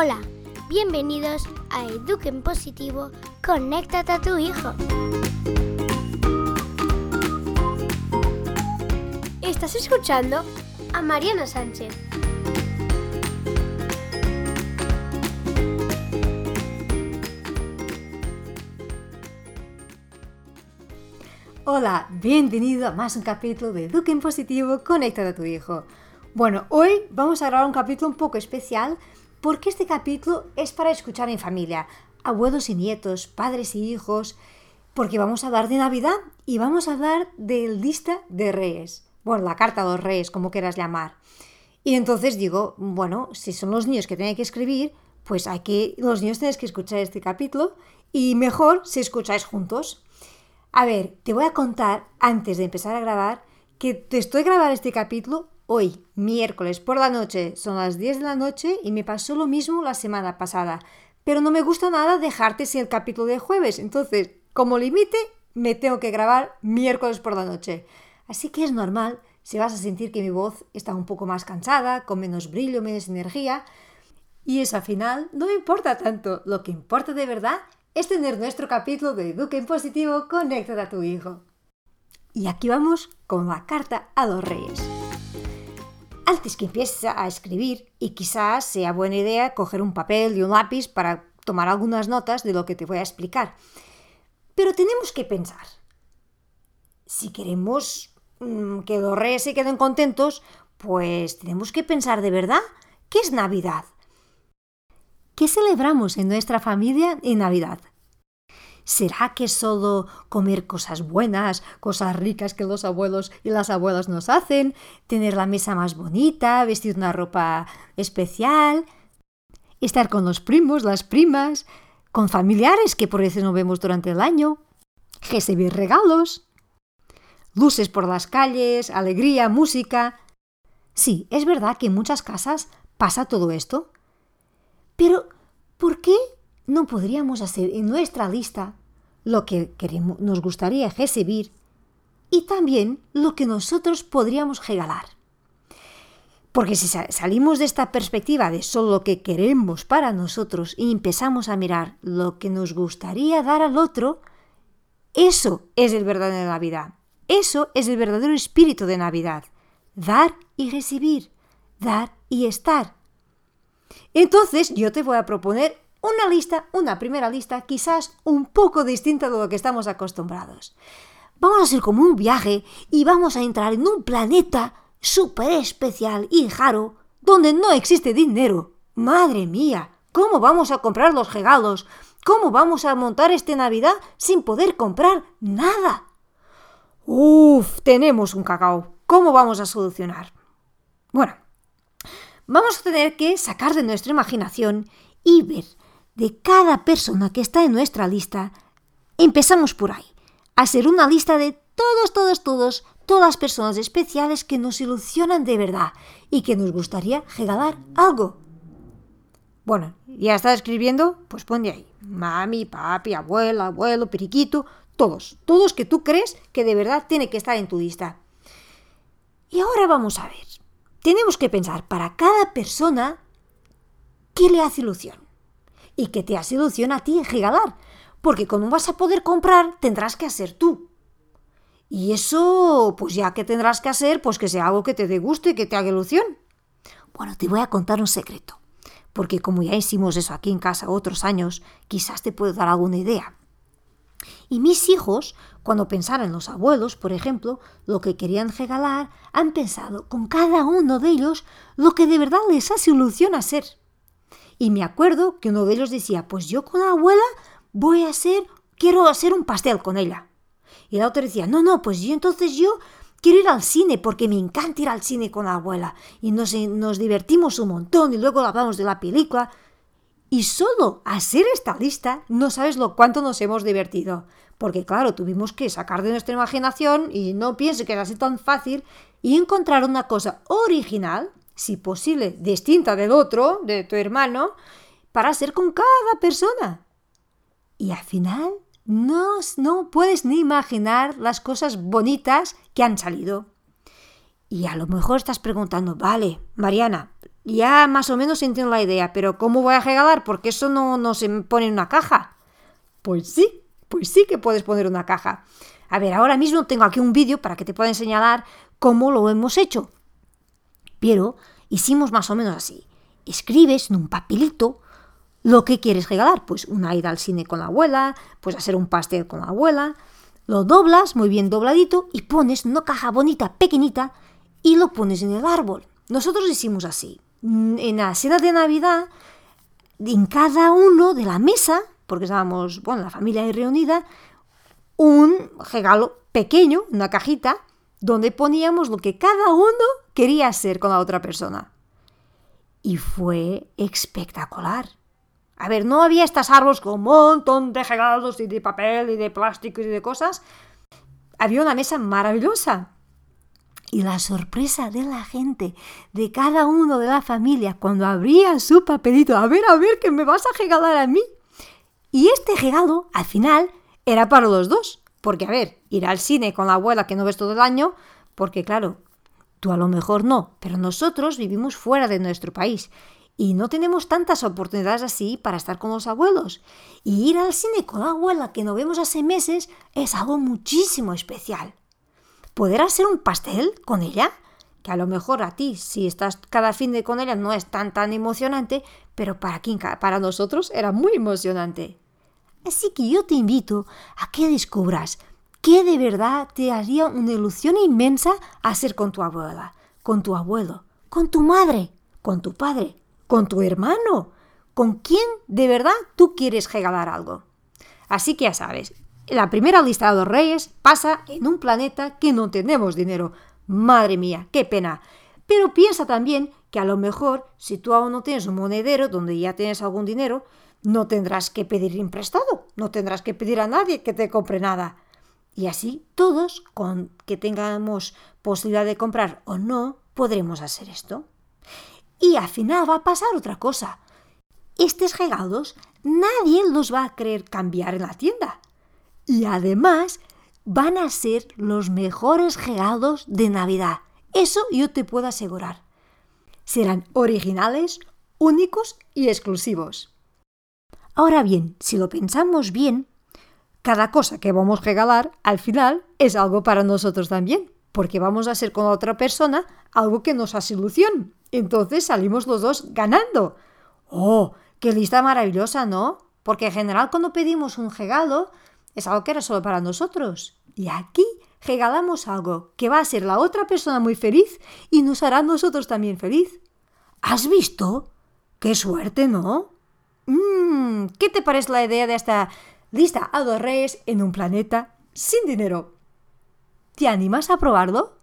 Hola, bienvenidos a Eduquen Positivo, conéctate a tu hijo. Estás escuchando a Mariana Sánchez. Hola, bienvenido a más un capítulo de Eduquen Positivo, conéctate a tu hijo. Bueno, hoy vamos a grabar un capítulo un poco especial porque este capítulo es para escuchar en familia, abuelos y nietos, padres y hijos, porque vamos a hablar de Navidad y vamos a hablar del lista de reyes. Bueno, la carta de los reyes, como quieras llamar. Y entonces digo, bueno, si son los niños que tienen que escribir, pues hay que, los niños tenéis que escuchar este capítulo y mejor si escucháis juntos. A ver, te voy a contar antes de empezar a grabar que te estoy grabando este capítulo hoy, miércoles por la noche, son las 10 de la noche y me pasó lo mismo la semana pasada. Pero no me gusta nada dejarte sin el capítulo de jueves, entonces, como límite, me tengo que grabar miércoles por la noche. Así que es normal si vas a sentir que mi voz está un poco más cansada, con menos brillo, menos energía. Y eso al final no me importa tanto. Lo que importa de verdad es tener nuestro capítulo de Eduque en Positivo, conecta a tu hijo. Y aquí vamos con la carta a los reyes antes que empieces a escribir y quizás sea buena idea coger un papel y un lápiz para tomar algunas notas de lo que te voy a explicar. Pero tenemos que pensar. Si queremos mmm, que los reyes se queden contentos, pues tenemos que pensar de verdad qué es Navidad. ¿Qué celebramos en nuestra familia en Navidad? ¿Será que solo comer cosas buenas, cosas ricas que los abuelos y las abuelas nos hacen, tener la mesa más bonita, vestir una ropa especial, estar con los primos, las primas, con familiares que por veces no vemos durante el año, recibir regalos, luces por las calles, alegría, música? Sí, es verdad que en muchas casas pasa todo esto. Pero, ¿por qué no podríamos hacer en nuestra lista lo que queremos, nos gustaría recibir y también lo que nosotros podríamos regalar. Porque si salimos de esta perspectiva de solo lo que queremos para nosotros y empezamos a mirar lo que nos gustaría dar al otro, eso es el verdadero de Navidad. Eso es el verdadero espíritu de Navidad. Dar y recibir. Dar y estar. Entonces yo te voy a proponer una lista, una primera lista quizás un poco distinta de lo que estamos acostumbrados. Vamos a hacer como un viaje y vamos a entrar en un planeta súper especial y raro donde no existe dinero. Madre mía, ¿cómo vamos a comprar los regalos? ¿Cómo vamos a montar este Navidad sin poder comprar nada? Uf, tenemos un cacao. ¿Cómo vamos a solucionar? Bueno, vamos a tener que sacar de nuestra imaginación y ver de cada persona que está en nuestra lista, empezamos por ahí, a hacer una lista de todos, todos, todos, todas las personas especiales que nos ilusionan de verdad y que nos gustaría regalar algo. Bueno, ya está escribiendo, pues pon de ahí. Mami, papi, abuela, abuelo, periquito, todos, todos que tú crees que de verdad tiene que estar en tu lista. Y ahora vamos a ver. Tenemos que pensar para cada persona qué le hace ilusión y que te hace ilusión a ti regalar, porque como vas a poder comprar, tendrás que hacer tú. Y eso, pues ya que tendrás que hacer, pues que sea algo que te dé gusto y que te haga ilusión. Bueno, te voy a contar un secreto, porque como ya hicimos eso aquí en casa otros años, quizás te puedo dar alguna idea. Y mis hijos, cuando pensaron en los abuelos, por ejemplo, lo que querían regalar, han pensado con cada uno de ellos lo que de verdad les hace ilusión hacer. Y me acuerdo que uno de ellos decía, pues yo con la abuela voy a hacer, quiero hacer un pastel con ella. Y la otra decía, no, no, pues yo entonces yo quiero ir al cine porque me encanta ir al cine con la abuela. Y nos, nos divertimos un montón y luego hablamos de la película. Y solo hacer esta lista no sabes lo cuánto nos hemos divertido. Porque claro, tuvimos que sacar de nuestra imaginación y no piense que era así tan fácil y encontrar una cosa original si posible, distinta del otro, de tu hermano, para ser con cada persona. Y al final no, no puedes ni imaginar las cosas bonitas que han salido. Y a lo mejor estás preguntando, vale, Mariana, ya más o menos entiendo la idea, pero ¿cómo voy a regalar? Porque eso no, no se pone en una caja. Pues sí, pues sí que puedes poner una caja. A ver, ahora mismo tengo aquí un vídeo para que te pueda enseñar cómo lo hemos hecho. Pero hicimos más o menos así. Escribes en un papelito lo que quieres regalar. Pues una ida al cine con la abuela, pues hacer un pastel con la abuela. Lo doblas muy bien dobladito y pones una caja bonita, pequeñita, y lo pones en el árbol. Nosotros hicimos así. Mm, en la cena de Navidad, en cada uno de la mesa, porque estábamos, bueno, la familia reunida, un regalo pequeño, una cajita, donde poníamos lo que cada uno quería hacer con la otra persona. Y fue espectacular. A ver, no había estos árboles con un montón de regalos y de papel y de plástico y de cosas. Había una mesa maravillosa. Y la sorpresa de la gente, de cada uno de la familia, cuando abría su papelito, a ver, a ver, ¿qué me vas a regalar a mí? Y este regalo, al final, era para los dos. Porque, a ver, ir al cine con la abuela que no ves todo el año, porque claro, tú a lo mejor no, pero nosotros vivimos fuera de nuestro país y no tenemos tantas oportunidades así para estar con los abuelos. Y ir al cine con la abuela que no vemos hace meses es algo muchísimo especial. Poder hacer un pastel con ella, que a lo mejor a ti, si estás cada fin de con ella, no es tan tan emocionante, pero para, para nosotros era muy emocionante. Así que yo te invito a que descubras qué de verdad te haría una ilusión inmensa hacer con tu abuela, con tu abuelo, con tu madre, con tu padre, con tu hermano, con quién de verdad tú quieres regalar algo. Así que ya sabes, la primera lista de los reyes pasa en un planeta que no tenemos dinero. Madre mía, qué pena. Pero piensa también que a lo mejor, si tú aún no tienes un monedero donde ya tienes algún dinero, no tendrás que pedir imprestado, no tendrás que pedir a nadie que te compre nada. Y así todos, con que tengamos posibilidad de comprar o no, podremos hacer esto. Y al final va a pasar otra cosa. Estos regalos nadie los va a querer cambiar en la tienda. Y además van a ser los mejores regalos de Navidad. Eso yo te puedo asegurar. Serán originales, únicos y exclusivos. Ahora bien, si lo pensamos bien, cada cosa que vamos a regalar al final es algo para nosotros también, porque vamos a hacer con la otra persona algo que nos hace ilusión. Entonces salimos los dos ganando. ¡Oh! ¡Qué lista maravillosa, ¿no? Porque en general cuando pedimos un regalo es algo que era solo para nosotros. Y aquí regalamos algo que va a ser la otra persona muy feliz y nos hará a nosotros también feliz. ¿Has visto? ¡Qué suerte, ¿no? Mmm, ¿qué te parece la idea de esta lista a dos reyes en un planeta sin dinero? ¿Te animas a probarlo?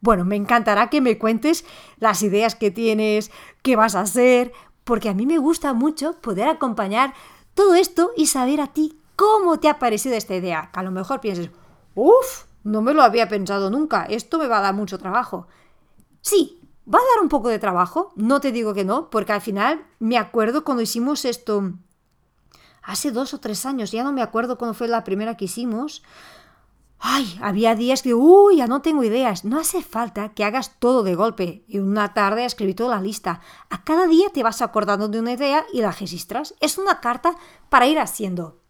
Bueno, me encantará que me cuentes las ideas que tienes, qué vas a hacer, porque a mí me gusta mucho poder acompañar todo esto y saber a ti cómo te ha parecido esta idea. Que a lo mejor pienses, uff, no me lo había pensado nunca, esto me va a dar mucho trabajo. Sí, Va a dar un poco de trabajo, no te digo que no, porque al final me acuerdo cuando hicimos esto hace dos o tres años, ya no me acuerdo cuándo fue la primera que hicimos. Ay, había días que, uy, ya no tengo ideas. No hace falta que hagas todo de golpe y una tarde escribí toda la lista. A cada día te vas acordando de una idea y la registras. Es una carta para ir haciendo.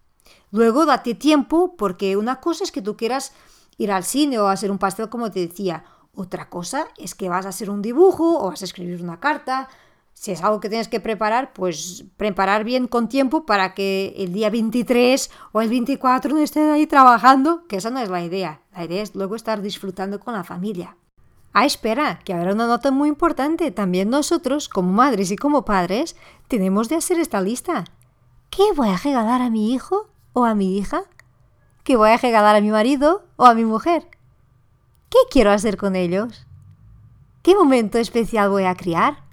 Luego date tiempo porque una cosa es que tú quieras ir al cine o hacer un pastel como te decía. Otra cosa es que vas a hacer un dibujo o vas a escribir una carta. Si es algo que tienes que preparar, pues preparar bien con tiempo para que el día 23 o el 24 no estés ahí trabajando, que esa no es la idea. La idea es luego estar disfrutando con la familia. Ah, espera, que habrá una nota muy importante. También nosotros, como madres y como padres, tenemos de hacer esta lista. ¿Qué voy a regalar a mi hijo o a mi hija? ¿Qué voy a regalar a mi marido o a mi mujer? ¿Qué quiero hacer con ellos? ¿Qué momento especial voy a criar?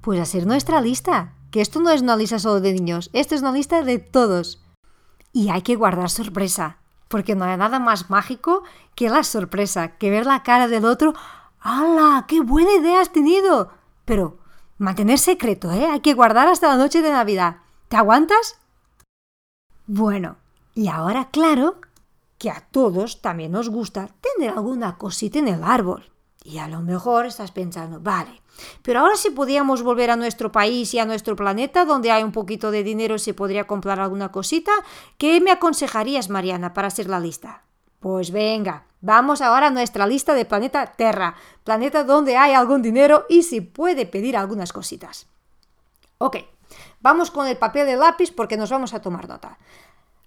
Pues hacer nuestra lista, que esto no es una lista solo de niños, esto es una lista de todos. Y hay que guardar sorpresa, porque no hay nada más mágico que la sorpresa, que ver la cara del otro. ¡Hala! ¡Qué buena idea has tenido! Pero mantener secreto, ¿eh? Hay que guardar hasta la noche de Navidad. ¿Te aguantas? Bueno, y ahora claro que a todos también nos gusta tener alguna cosita en el árbol. Y a lo mejor estás pensando, vale, pero ahora si podíamos volver a nuestro país y a nuestro planeta, donde hay un poquito de dinero y se podría comprar alguna cosita, ¿qué me aconsejarías, Mariana, para hacer la lista? Pues venga, vamos ahora a nuestra lista de planeta Terra, planeta donde hay algún dinero y se puede pedir algunas cositas. Ok, vamos con el papel de lápiz porque nos vamos a tomar nota.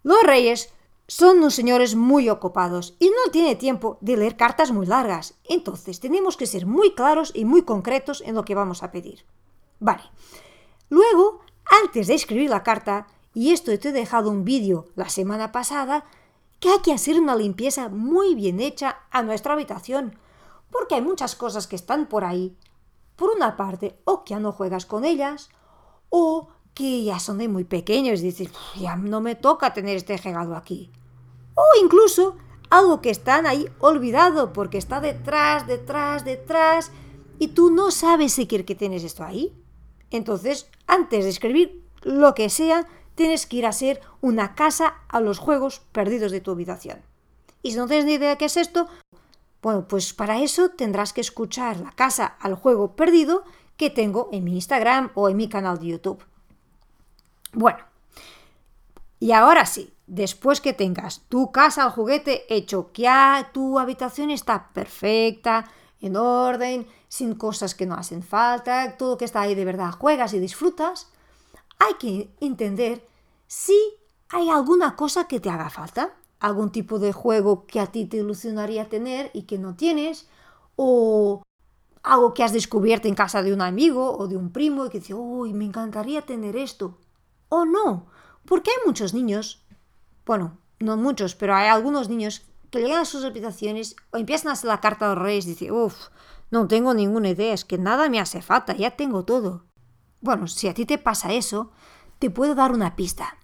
Los reyes son unos señores muy ocupados y no tiene tiempo de leer cartas muy largas. Entonces tenemos que ser muy claros y muy concretos en lo que vamos a pedir. Vale. Luego, antes de escribir la carta, y esto te he dejado un vídeo la semana pasada, que hay que hacer una limpieza muy bien hecha a nuestra habitación, porque hay muchas cosas que están por ahí. Por una parte, o que ya no juegas con ellas, o que ya son de muy pequeños dices, ya no me toca tener este regalo aquí. O incluso algo que están ahí olvidado porque está detrás, detrás, detrás y tú no sabes si quieres que tienes esto ahí. Entonces, antes de escribir lo que sea, tienes que ir a hacer una casa a los juegos perdidos de tu habitación. Y si no tienes ni idea de qué es esto, bueno, pues para eso tendrás que escuchar la casa al juego perdido que tengo en mi Instagram o en mi canal de YouTube. Bueno, y ahora sí, después que tengas tu casa al juguete hecho, que tu habitación está perfecta, en orden, sin cosas que no hacen falta, todo que está ahí de verdad juegas y disfrutas, hay que entender si hay alguna cosa que te haga falta, algún tipo de juego que a ti te ilusionaría tener y que no tienes, o algo que has descubierto en casa de un amigo o de un primo y que dice, uy, me encantaría tener esto o no. Porque hay muchos niños, bueno, no muchos, pero hay algunos niños que llegan a sus habitaciones o empiezan a hacer la carta de los reyes y dicen, uff, no tengo ninguna idea, es que nada me hace falta, ya tengo todo. Bueno, si a ti te pasa eso, te puedo dar una pista.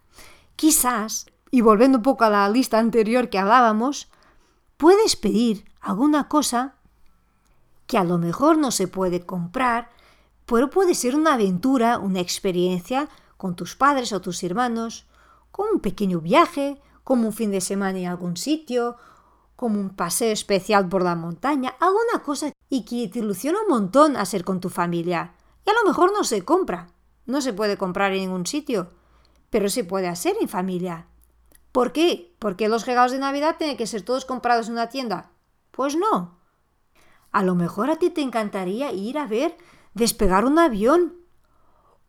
Quizás, y volviendo un poco a la lista anterior que hablábamos, puedes pedir alguna cosa que a lo mejor no se puede comprar, pero puede ser una aventura, una experiencia con tus padres o tus hermanos, como un pequeño viaje, como un fin de semana en algún sitio, como un paseo especial por la montaña, alguna cosa y que te ilusiona un montón hacer con tu familia. Y a lo mejor no se compra, no se puede comprar en ningún sitio, pero se puede hacer en familia. ¿Por qué? ¿Porque los regalos de Navidad tienen que ser todos comprados en una tienda? Pues no. A lo mejor a ti te encantaría ir a ver despegar un avión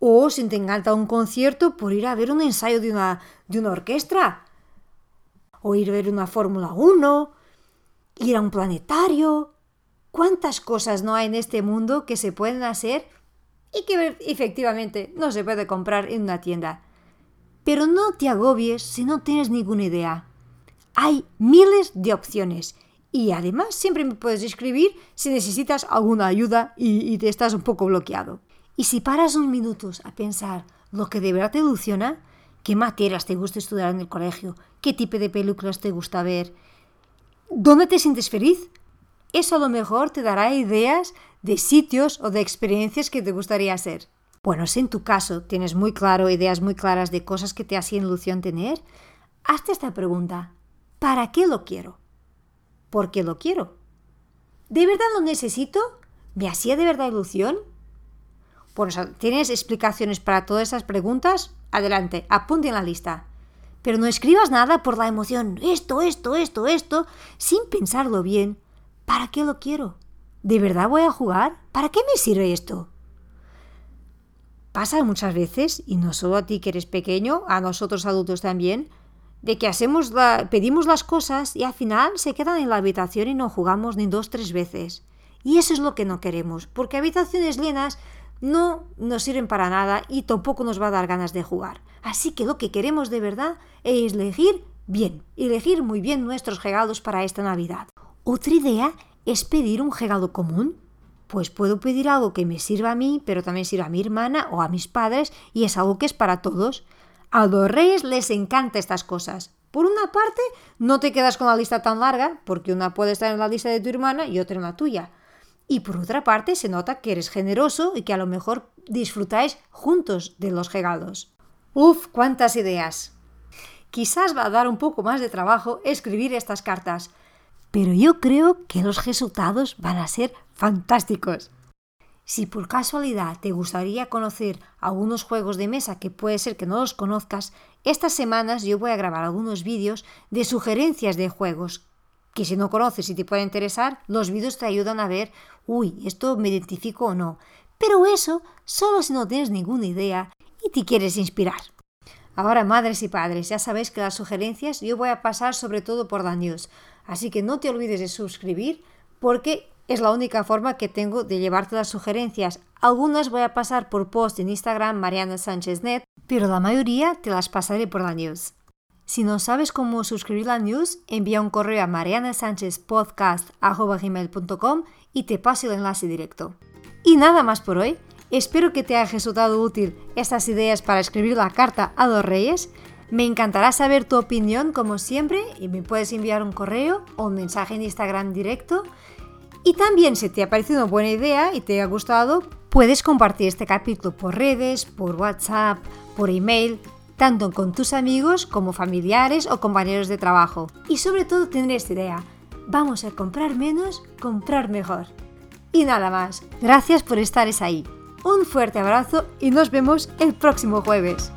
o si te encanta un concierto, por ir a ver un ensayo de una, orquesta. O ir a ver una Fórmula 1. Ir a un planetario. ¿Cuántas cosas no hay en este mundo que se pueden hacer y que efectivamente no se puede comprar en una tienda? Pero no te agobies si no tienes ninguna idea. Hay miles de opciones y además siempre me puedes escribir si necesitas alguna ayuda y, y te estás un poco bloqueado. Y si paras unos minutos a pensar lo que de verdad te ilusiona, qué materias te gusta estudiar en el colegio, qué tipo de películas te gusta ver, dónde te sientes feliz, eso a lo mejor te dará ideas de sitios o de experiencias que te gustaría hacer. Bueno, si en tu caso tienes muy claro ideas muy claras de cosas que te hacían ilusión tener, hazte esta pregunta. ¿Para qué lo quiero? ¿Por qué lo quiero? ¿De verdad lo necesito? ¿Me hacía de verdad ilusión? Bueno, ¿tienes explicaciones para todas esas preguntas? Adelante, apunte en la lista. Pero no escribas nada por la emoción, esto, esto, esto, esto, sin pensarlo bien. ¿Para qué lo quiero? ¿De verdad voy a jugar? ¿Para qué me sirve esto? Pasa muchas veces, y no solo a ti que eres pequeño, a nosotros adultos también, de que hacemos pedimos las cosas y al final se quedan en la habitación y no jugamos ni dos, tres veces. Y eso es lo que no queremos, porque habitaciones llenas no nos sirven para nada y tampoco nos va a dar ganas de jugar. Así que lo que queremos de verdad es elegir bien, elegir muy bien nuestros regalos para esta Navidad. Otra idea es pedir un regalo común. Pues puedo pedir algo que me sirva a mí, pero también sirva a mi hermana o a mis padres y es algo que es para todos. A los reyes les encanta estas cosas. Por una parte, no te quedas con la lista tan larga, porque una puede estar en la lista de tu hermana y otra en la tuya. Y por otra parte, se nota que eres generoso y que a lo mejor disfrutáis juntos de los regalos. Uf, cuántas ideas. Quizás va a dar un poco más de trabajo escribir estas cartas, pero yo creo que los resultados van a ser fantásticos. Si por casualidad te gustaría conocer algunos juegos de mesa que puede ser que no los conozcas, estas semanas yo voy a grabar algunos vídeos de sugerencias de juegos que si no conoces y te puede interesar, los vídeos te ayudan a ver, uy, esto me identifico o no. Pero eso solo si no tienes ninguna idea y te quieres inspirar. Ahora, madres y padres, ya sabéis que las sugerencias yo voy a pasar sobre todo por la news, así que no te olvides de suscribir porque es la única forma que tengo de llevarte las sugerencias. Algunas voy a pasar por post en Instagram Mariana Sánchez Net, pero la mayoría te las pasaré por la news. Si no sabes cómo suscribir la news, envía un correo a marianasanchezpodcast.com y te paso el enlace directo. Y nada más por hoy. Espero que te haya resultado útil estas ideas para escribir la carta a los reyes. Me encantará saber tu opinión como siempre y me puedes enviar un correo o un mensaje en Instagram directo. Y también si te ha parecido una buena idea y te ha gustado, puedes compartir este capítulo por redes, por WhatsApp, por email, tanto con tus amigos como familiares o compañeros de trabajo. Y sobre todo tener esta idea, vamos a comprar menos, comprar mejor. Y nada más, gracias por estar ahí. Un fuerte abrazo y nos vemos el próximo jueves.